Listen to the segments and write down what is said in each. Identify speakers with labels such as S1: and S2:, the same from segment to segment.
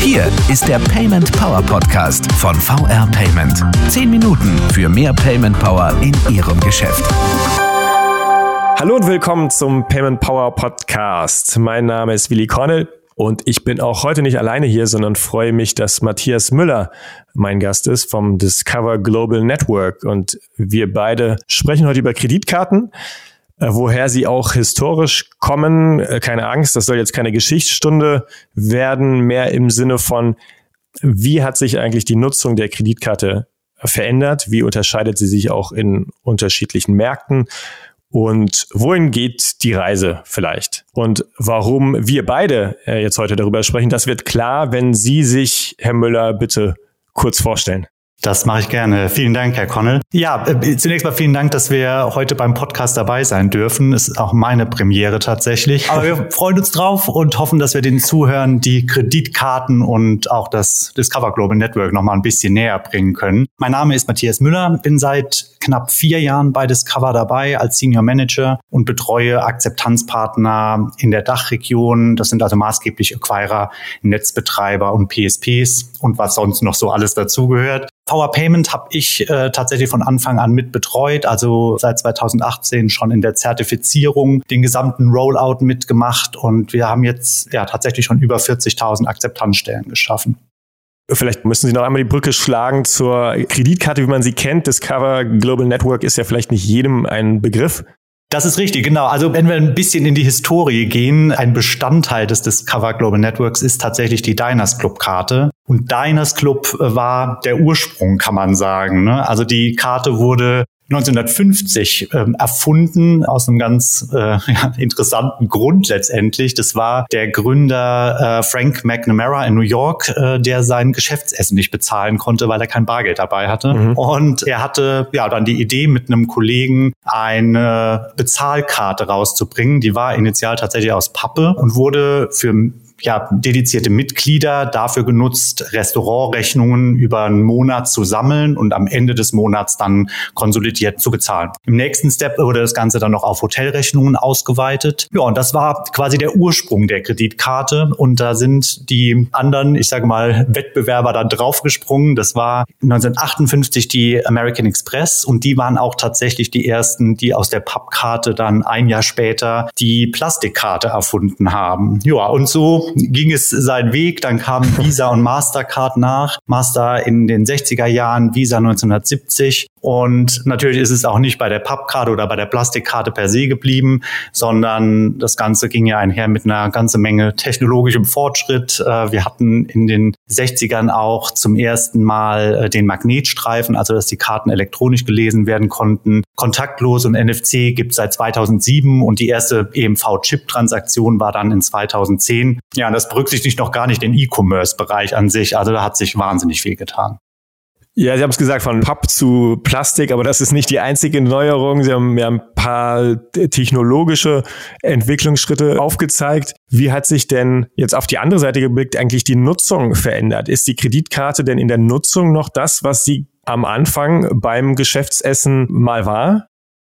S1: Hier ist der Payment Power Podcast von VR Payment. Zehn Minuten für mehr Payment Power in Ihrem Geschäft.
S2: Hallo und willkommen zum Payment Power Podcast. Mein Name ist Willi Cornell und ich bin auch heute nicht alleine hier, sondern freue mich, dass Matthias Müller mein Gast ist vom Discover Global Network. Und wir beide sprechen heute über Kreditkarten. Äh, woher sie auch historisch kommen. Äh, keine Angst, das soll jetzt keine Geschichtsstunde werden, mehr im Sinne von, wie hat sich eigentlich die Nutzung der Kreditkarte verändert? Wie unterscheidet sie sich auch in unterschiedlichen Märkten? Und wohin geht die Reise vielleicht? Und warum wir beide äh, jetzt heute darüber sprechen, das wird klar, wenn Sie sich, Herr Müller, bitte kurz vorstellen.
S3: Das mache ich gerne. Vielen Dank, Herr Connell. Ja, äh, zunächst mal vielen Dank, dass wir heute beim Podcast dabei sein dürfen. Ist auch meine Premiere tatsächlich. Aber wir freuen uns drauf und hoffen, dass wir den Zuhörern die Kreditkarten und auch das Discover Global Network noch mal ein bisschen näher bringen können. Mein Name ist Matthias Müller, bin seit knapp vier Jahren bei Discover dabei als Senior Manager und betreue Akzeptanzpartner in der Dachregion. Das sind also maßgeblich Acquirer, Netzbetreiber und PSPs und was sonst noch so alles dazugehört. Power Payment habe ich äh, tatsächlich von Anfang an mit betreut, also seit 2018 schon in der Zertifizierung den gesamten Rollout mitgemacht und wir haben jetzt ja tatsächlich schon über 40.000 Akzeptanzstellen geschaffen.
S2: Vielleicht müssen Sie noch einmal die Brücke schlagen zur Kreditkarte, wie man sie kennt. Discover Global Network ist ja vielleicht nicht jedem ein Begriff.
S3: Das ist richtig, genau. Also wenn wir ein bisschen in die Historie gehen, ein Bestandteil des Discover Global Networks ist tatsächlich die Diners Club Karte. Und Diners Club war der Ursprung, kann man sagen. Ne? Also die Karte wurde 1950 ähm, erfunden aus einem ganz äh, ja, interessanten Grund letztendlich. Das war der Gründer äh, Frank McNamara in New York, äh, der sein Geschäftsessen nicht bezahlen konnte, weil er kein Bargeld dabei hatte. Mhm. Und er hatte ja dann die Idee mit einem Kollegen eine Bezahlkarte rauszubringen. Die war initial tatsächlich aus Pappe und wurde für ja, dedizierte Mitglieder dafür genutzt, Restaurantrechnungen über einen Monat zu sammeln und am Ende des Monats dann konsolidiert zu bezahlen. Im nächsten Step wurde das Ganze dann noch auf Hotelrechnungen ausgeweitet. Ja, und das war quasi der Ursprung der Kreditkarte und da sind die anderen, ich sage mal, Wettbewerber dann draufgesprungen. Das war 1958 die American Express und die waren auch tatsächlich die ersten, die aus der Pappkarte dann ein Jahr später die Plastikkarte erfunden haben. Ja, und so ging es seinen Weg. Dann kamen Visa und Mastercard nach. Master in den 60er Jahren, Visa 1970. Und natürlich ist es auch nicht bei der Pappkarte oder bei der Plastikkarte per se geblieben, sondern das Ganze ging ja einher mit einer ganzen Menge technologischem Fortschritt. Äh, wir hatten in den 60ern auch zum ersten Mal äh, den Magnetstreifen, also dass die Karten elektronisch gelesen werden konnten. Kontaktlos und NFC gibt es seit 2007 und die erste EMV-Chip-Transaktion war dann in 2010. Ja, das berücksichtigt noch gar nicht den E-Commerce-Bereich an sich. Also da hat sich wahnsinnig viel getan.
S2: Ja, Sie haben es gesagt, von Papp zu Plastik, aber das ist nicht die einzige Neuerung. Sie haben ja ein paar technologische Entwicklungsschritte aufgezeigt. Wie hat sich denn jetzt auf die andere Seite geblickt eigentlich die Nutzung verändert? Ist die Kreditkarte denn in der Nutzung noch das, was sie am Anfang beim Geschäftsessen mal war?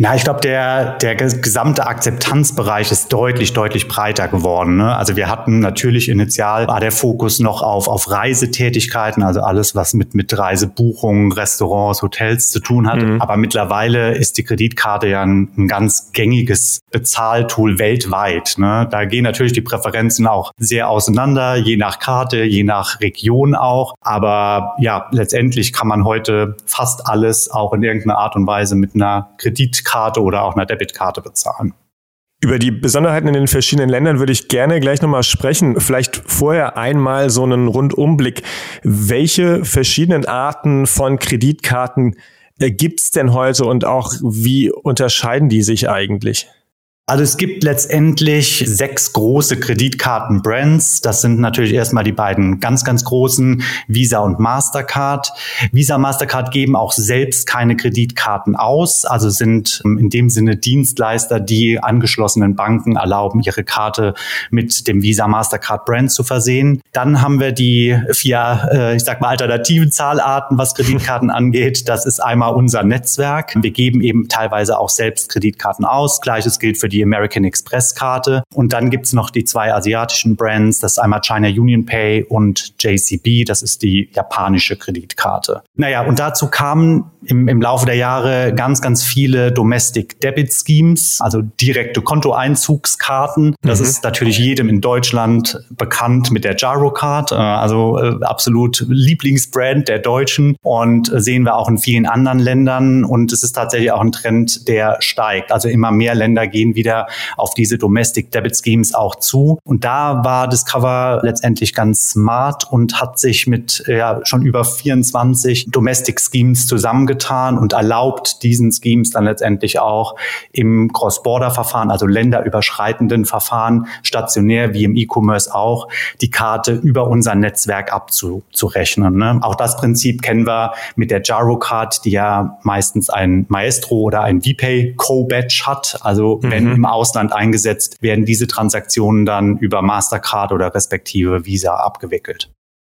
S3: Na, ich glaube, der, der gesamte Akzeptanzbereich ist deutlich, deutlich breiter geworden. Ne? Also wir hatten natürlich initial war der Fokus noch auf, auf Reisetätigkeiten, also alles, was mit, mit Reisebuchungen, Restaurants, Hotels zu tun hat. Mhm. Aber mittlerweile ist die Kreditkarte ja ein, ein ganz gängiges Bezahltool weltweit. Ne? Da gehen natürlich die Präferenzen auch sehr auseinander, je nach Karte, je nach Region auch. Aber ja, letztendlich kann man heute fast alles auch in irgendeiner Art und Weise mit einer Kreditkarte Kreditkarte oder auch einer Debitkarte bezahlen.
S2: Über die Besonderheiten in den verschiedenen Ländern würde ich gerne gleich nochmal sprechen. Vielleicht vorher einmal so einen Rundumblick. Welche verschiedenen Arten von Kreditkarten äh, gibt es denn heute und auch wie unterscheiden die sich eigentlich?
S3: Also es gibt letztendlich sechs große Kreditkarten-Brands. Das sind natürlich erstmal die beiden ganz, ganz großen, Visa und Mastercard. Visa und Mastercard geben auch selbst keine Kreditkarten aus, also sind in dem Sinne Dienstleister, die angeschlossenen Banken erlauben, ihre Karte mit dem Visa Mastercard Brand zu versehen. Dann haben wir die vier, äh, ich sag mal, alternativen Zahlarten, was Kreditkarten angeht. Das ist einmal unser Netzwerk. Wir geben eben teilweise auch selbst Kreditkarten aus. Gleiches gilt für die die American Express Karte. Und dann gibt's noch die zwei asiatischen Brands, das ist einmal China Union Pay und JCB, das ist die japanische Kreditkarte. Naja, und dazu kamen im, im Laufe der Jahre ganz, ganz viele Domestic Debit Schemes, also direkte Kontoeinzugskarten. Das mhm. ist natürlich jedem in Deutschland bekannt mit der Gyrocard, äh, also äh, absolut Lieblingsbrand der Deutschen und sehen wir auch in vielen anderen Ländern. Und es ist tatsächlich auch ein Trend, der steigt. Also immer mehr Länder gehen wieder auf diese Domestic Debit Schemes auch zu. Und da war Discover letztendlich ganz smart und hat sich mit ja, schon über 24 Domestic Schemes zusammengetan und erlaubt diesen Schemes dann letztendlich auch im Cross-Border-Verfahren, also länderüberschreitenden Verfahren, stationär wie im E-Commerce auch, die Karte über unser Netzwerk abzurechnen. Ne? Auch das Prinzip kennen wir mit der Gyrocard, die ja meistens ein Maestro oder ein VPay Co-Badge hat. Also mhm. Im Ausland eingesetzt, werden diese Transaktionen dann über Mastercard oder respektive Visa abgewickelt.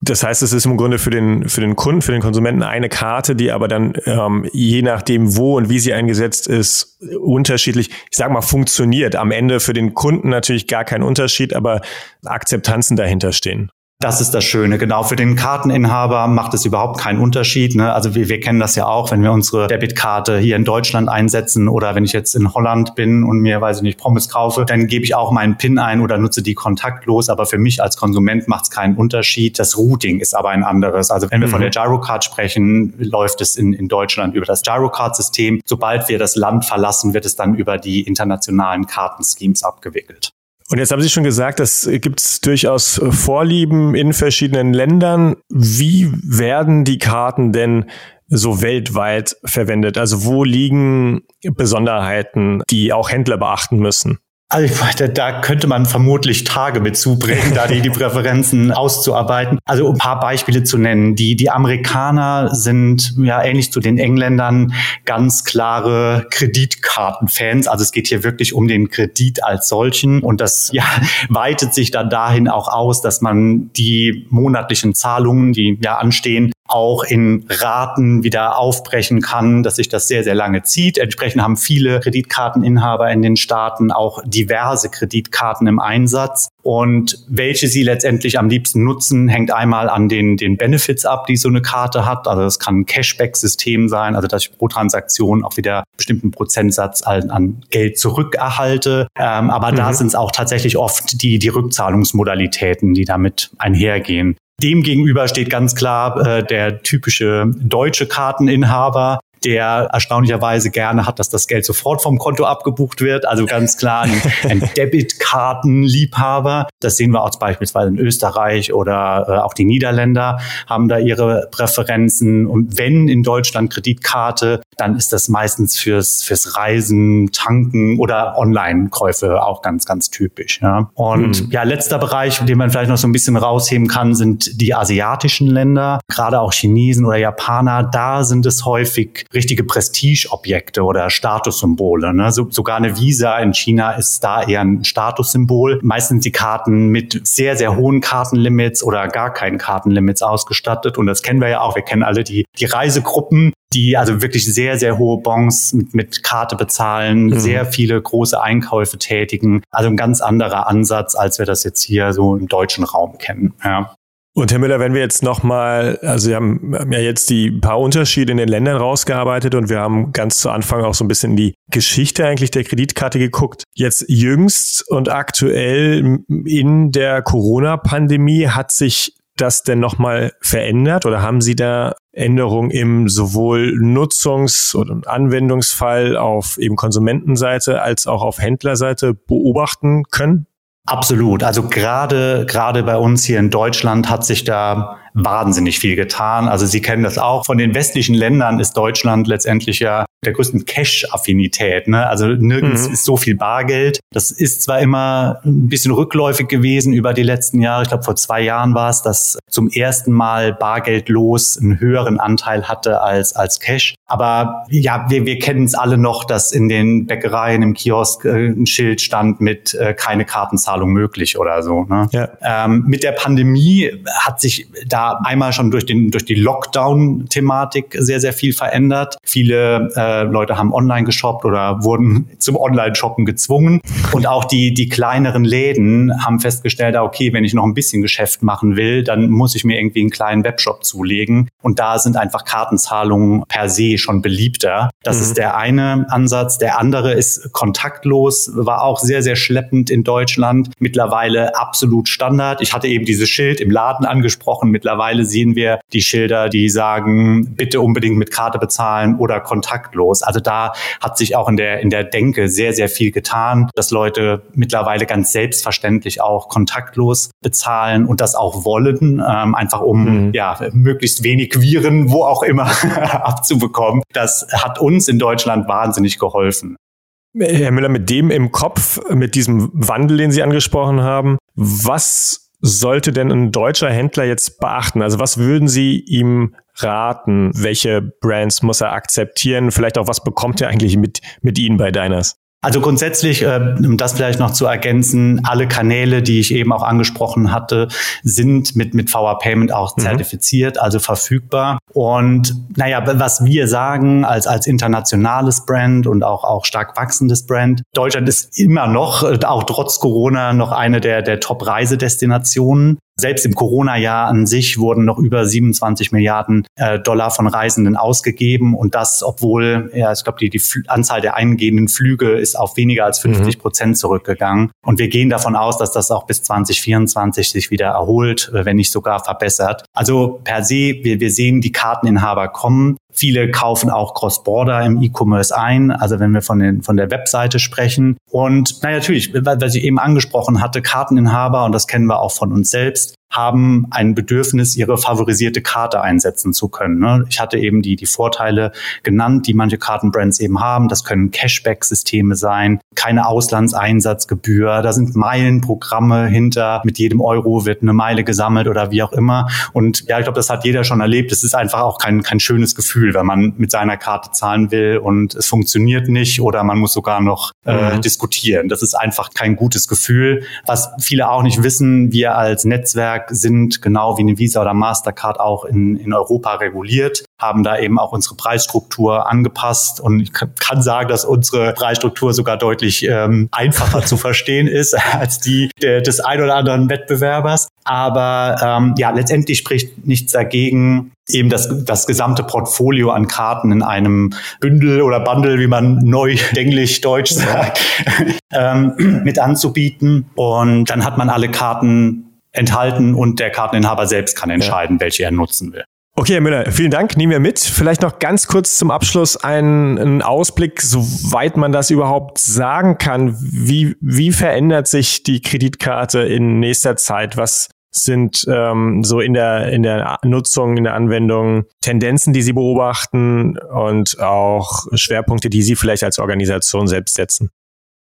S2: Das heißt, es ist im Grunde für den, für den Kunden, für den Konsumenten eine Karte, die aber dann ähm, je nachdem, wo und wie sie eingesetzt ist, unterschiedlich, ich sag mal, funktioniert. Am Ende für den Kunden natürlich gar kein Unterschied, aber Akzeptanzen dahinter stehen.
S3: Das ist das Schöne. Genau, für den Karteninhaber macht es überhaupt keinen Unterschied. Ne? Also wir, wir kennen das ja auch, wenn wir unsere Debitkarte hier in Deutschland einsetzen oder wenn ich jetzt in Holland bin und mir, weiß ich nicht, Pommes kaufe, dann gebe ich auch meinen PIN ein oder nutze die kontaktlos. Aber für mich als Konsument macht es keinen Unterschied. Das Routing ist aber ein anderes. Also wenn wir mhm. von der Gyrocard sprechen, läuft es in, in Deutschland über das Gyrocard-System. Sobald wir das Land verlassen, wird es dann über die internationalen Kartenschemes abgewickelt.
S2: Und jetzt haben Sie schon gesagt, das gibt es durchaus Vorlieben in verschiedenen Ländern. Wie werden die Karten denn so weltweit verwendet? Also wo liegen Besonderheiten, die auch Händler beachten müssen?
S3: Also da, könnte man vermutlich Tage mit zubringen, da die, die Präferenzen auszuarbeiten. Also ein paar Beispiele zu nennen. Die, die Amerikaner sind ja ähnlich zu den Engländern ganz klare Kreditkartenfans. Also es geht hier wirklich um den Kredit als solchen. Und das ja, weitet sich dann dahin auch aus, dass man die monatlichen Zahlungen, die ja anstehen, auch in Raten wieder aufbrechen kann, dass sich das sehr, sehr lange zieht. Entsprechend haben viele Kreditkarteninhaber in den Staaten auch diverse Kreditkarten im Einsatz. Und welche sie letztendlich am liebsten nutzen, hängt einmal an den, den Benefits ab, die so eine Karte hat. Also das kann ein Cashback-System sein, also dass ich pro Transaktion auch wieder einen bestimmten Prozentsatz an, an Geld zurückerhalte. Ähm, aber mhm. da sind es auch tatsächlich oft die, die Rückzahlungsmodalitäten, die damit einhergehen. Demgegenüber steht ganz klar äh, der typische deutsche Karteninhaber, der erstaunlicherweise gerne hat, dass das Geld sofort vom Konto abgebucht wird. Also ganz klar ein, ein Debitkartenliebhaber. Das sehen wir auch beispielsweise in Österreich oder äh, auch die Niederländer haben da ihre Präferenzen. Und wenn in Deutschland Kreditkarte, dann ist das meistens fürs, fürs Reisen, Tanken oder Online-Käufe auch ganz, ganz typisch. Ja. Und hm. ja, letzter Bereich, den man vielleicht noch so ein bisschen rausheben kann, sind die asiatischen Länder, gerade auch Chinesen oder Japaner. Da sind es häufig richtige Prestigeobjekte oder Statussymbole. Ne? So, sogar eine Visa in China ist da eher ein Statussymbol. Meistens die Karten mit sehr, sehr hohen Kartenlimits oder gar keinen Kartenlimits ausgestattet. Und das kennen wir ja auch. Wir kennen alle die, die Reisegruppen, die also wirklich sehr, sehr hohe Bons mit, mit Karte bezahlen, mhm. sehr viele große Einkäufe tätigen. Also ein ganz anderer Ansatz, als wir das jetzt hier so im deutschen Raum kennen. Ja.
S2: Und Herr Müller, wenn wir jetzt nochmal, also wir haben, haben ja jetzt die paar Unterschiede in den Ländern rausgearbeitet und wir haben ganz zu Anfang auch so ein bisschen in die Geschichte eigentlich der Kreditkarte geguckt. Jetzt jüngst und aktuell in der Corona-Pandemie hat sich das denn nochmal verändert oder haben Sie da Änderungen im sowohl Nutzungs- oder Anwendungsfall auf eben Konsumentenseite als auch auf Händlerseite beobachten können?
S3: Absolut. Also gerade gerade bei uns hier in Deutschland hat sich da wahnsinnig viel getan. Also Sie kennen das auch. Von den westlichen Ländern ist Deutschland letztendlich ja der größten Cash-Affinität. Ne? Also nirgends mhm. ist so viel Bargeld. Das ist zwar immer ein bisschen rückläufig gewesen über die letzten Jahre. Ich glaube, vor zwei Jahren war es, dass zum ersten Mal bargeldlos einen höheren Anteil hatte als, als Cash. Aber ja, wir, wir kennen es alle noch, dass in den Bäckereien im Kiosk äh, ein Schild stand mit äh, keine Kartenzahlung möglich oder so. Ne? Ja. Ähm, mit der Pandemie hat sich da war einmal schon durch den durch die Lockdown-Thematik sehr sehr viel verändert. Viele äh, Leute haben online geshoppt oder wurden zum Online-Shoppen gezwungen und auch die die kleineren Läden haben festgestellt, ah, okay, wenn ich noch ein bisschen Geschäft machen will, dann muss ich mir irgendwie einen kleinen Webshop zulegen und da sind einfach Kartenzahlungen per se schon beliebter. Das mhm. ist der eine Ansatz. Der andere ist kontaktlos, war auch sehr sehr schleppend in Deutschland. Mittlerweile absolut Standard. Ich hatte eben dieses Schild im Laden angesprochen. Mittlerweile sehen wir die Schilder, die sagen, bitte unbedingt mit Karte bezahlen oder kontaktlos. Also da hat sich auch in der, in der Denke sehr, sehr viel getan, dass Leute mittlerweile ganz selbstverständlich auch kontaktlos bezahlen und das auch wollen, ähm, einfach um mhm. ja möglichst wenig Viren, wo auch immer, abzubekommen. Das hat uns in Deutschland wahnsinnig geholfen.
S2: Herr Müller, mit dem im Kopf, mit diesem Wandel, den Sie angesprochen haben, was sollte denn ein deutscher Händler jetzt beachten? Also was würden Sie ihm raten? Welche Brands muss er akzeptieren? Vielleicht auch, was bekommt er eigentlich mit, mit Ihnen bei Diners?
S3: Also grundsätzlich, äh, um das vielleicht noch zu ergänzen, alle Kanäle, die ich eben auch angesprochen hatte, sind mit, mit VR Payment auch mhm. zertifiziert, mhm. also verfügbar. Und naja, was wir sagen als, als internationales Brand und auch, auch stark wachsendes Brand, Deutschland ist immer noch, äh, auch trotz Corona, noch eine der, der Top-Reisedestinationen. Selbst im Corona-Jahr an sich wurden noch über 27 Milliarden äh, Dollar von Reisenden ausgegeben und das, obwohl, ja, ich glaube, die, die Anzahl der eingehenden Flüge ist auf weniger als 50 mhm. Prozent mhm. zurückgegangen. Und wir gehen davon aus, dass das auch bis 2024 sich wieder erholt, äh, wenn nicht sogar verbessert. Also per se, wir, wir sehen, die Karteninhaber kommen. Viele kaufen auch Cross-Border im E-Commerce ein, also wenn wir von, den, von der Webseite sprechen. Und na natürlich, was ich eben angesprochen hatte, Karteninhaber, und das kennen wir auch von uns selbst, haben ein Bedürfnis, ihre favorisierte Karte einsetzen zu können. Ne? Ich hatte eben die, die Vorteile genannt, die manche Kartenbrands eben haben. Das können Cashback-Systeme sein, keine Auslandseinsatzgebühr, da sind Meilenprogramme hinter. Mit jedem Euro wird eine Meile gesammelt oder wie auch immer. Und ja, ich glaube, das hat jeder schon erlebt. Es ist einfach auch kein, kein schönes Gefühl, wenn man mit seiner Karte zahlen will und es funktioniert nicht oder man muss sogar noch äh, mhm. diskutieren. Das ist einfach kein gutes Gefühl. Was viele auch nicht wissen, wir als Netzwerk Netzwerk sind genau wie eine Visa oder Mastercard auch in, in Europa reguliert, haben da eben auch unsere Preisstruktur angepasst und ich kann sagen, dass unsere Preisstruktur sogar deutlich ähm, einfacher zu verstehen ist als die der, des ein oder anderen Wettbewerbers. Aber ähm, ja, letztendlich spricht nichts dagegen, eben das, das gesamte Portfolio an Karten in einem Bündel oder Bundle, wie man neu englisch deutsch sagt, ähm, mit anzubieten. Und dann hat man alle Karten enthalten und der Karteninhaber selbst kann entscheiden, ja. welche er nutzen will.
S2: Okay, Herr Müller, vielen Dank. Nehmen wir mit. Vielleicht noch ganz kurz zum Abschluss einen, einen Ausblick, soweit man das überhaupt sagen kann. Wie, wie verändert sich die Kreditkarte in nächster Zeit? Was sind ähm, so in der, in der Nutzung, in der Anwendung Tendenzen, die Sie beobachten und auch Schwerpunkte, die Sie vielleicht als Organisation selbst setzen?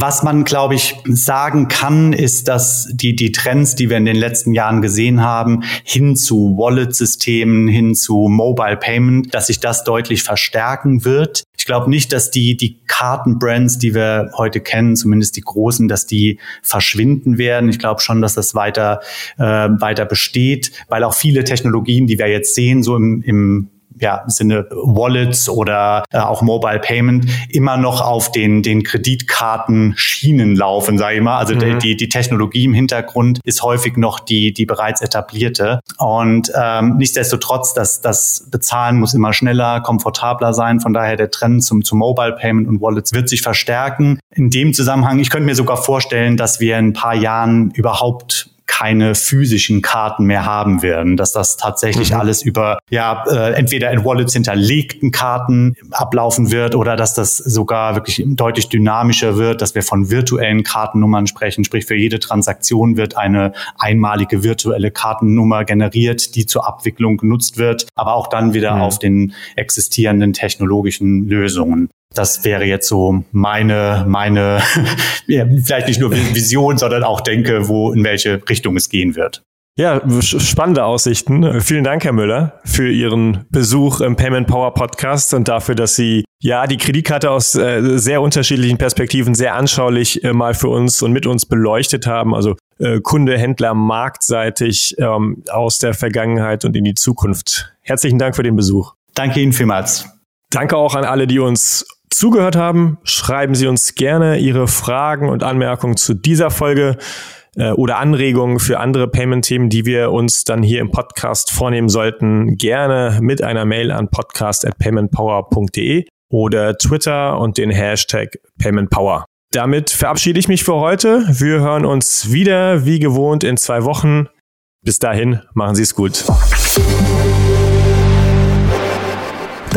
S3: Was man, glaube ich, sagen kann, ist, dass die, die Trends, die wir in den letzten Jahren gesehen haben, hin zu Wallet-Systemen, hin zu Mobile Payment, dass sich das deutlich verstärken wird. Ich glaube nicht, dass die, die Kartenbrands, die wir heute kennen, zumindest die großen, dass die verschwinden werden. Ich glaube schon, dass das weiter, äh, weiter besteht, weil auch viele Technologien, die wir jetzt sehen, so im, im ja, Sinne Wallets oder äh, auch Mobile Payment immer noch auf den, den Kreditkartenschienen laufen, sage ich mal. Also mhm. die, die Technologie im Hintergrund ist häufig noch die, die bereits etablierte. Und ähm, nichtsdestotrotz, das, das Bezahlen muss immer schneller, komfortabler sein. Von daher der Trend zum, zum Mobile Payment und Wallets wird sich verstärken. In dem Zusammenhang, ich könnte mir sogar vorstellen, dass wir in ein paar Jahren überhaupt keine physischen Karten mehr haben werden, dass das tatsächlich mhm. alles über ja äh, entweder in Wallets hinterlegten Karten ablaufen wird oder dass das sogar wirklich deutlich dynamischer wird, dass wir von virtuellen Kartennummern sprechen, sprich für jede Transaktion wird eine einmalige virtuelle Kartennummer generiert, die zur Abwicklung genutzt wird, aber auch dann wieder mhm. auf den existierenden technologischen Lösungen. Das wäre jetzt so meine, meine, ja, vielleicht nicht nur Vision, sondern auch denke, wo, in welche Richtung es gehen wird.
S2: Ja, spannende Aussichten. Vielen Dank, Herr Müller, für Ihren Besuch im Payment Power Podcast und dafür, dass Sie ja die Kreditkarte aus äh, sehr unterschiedlichen Perspektiven sehr anschaulich äh, mal für uns und mit uns beleuchtet haben. Also äh, Kunde, Händler, marktseitig ähm, aus der Vergangenheit und in die Zukunft. Herzlichen Dank für den Besuch.
S3: Danke Ihnen vielmals.
S2: Danke auch an alle, die uns zugehört haben. Schreiben Sie uns gerne Ihre Fragen und Anmerkungen zu dieser Folge äh, oder Anregungen für andere Payment-Themen, die wir uns dann hier im Podcast vornehmen sollten, gerne mit einer Mail an podcast.paymentpower.de oder Twitter und den Hashtag PaymentPower. Damit verabschiede ich mich für heute. Wir hören uns wieder wie gewohnt in zwei Wochen. Bis dahin, machen Sie es gut.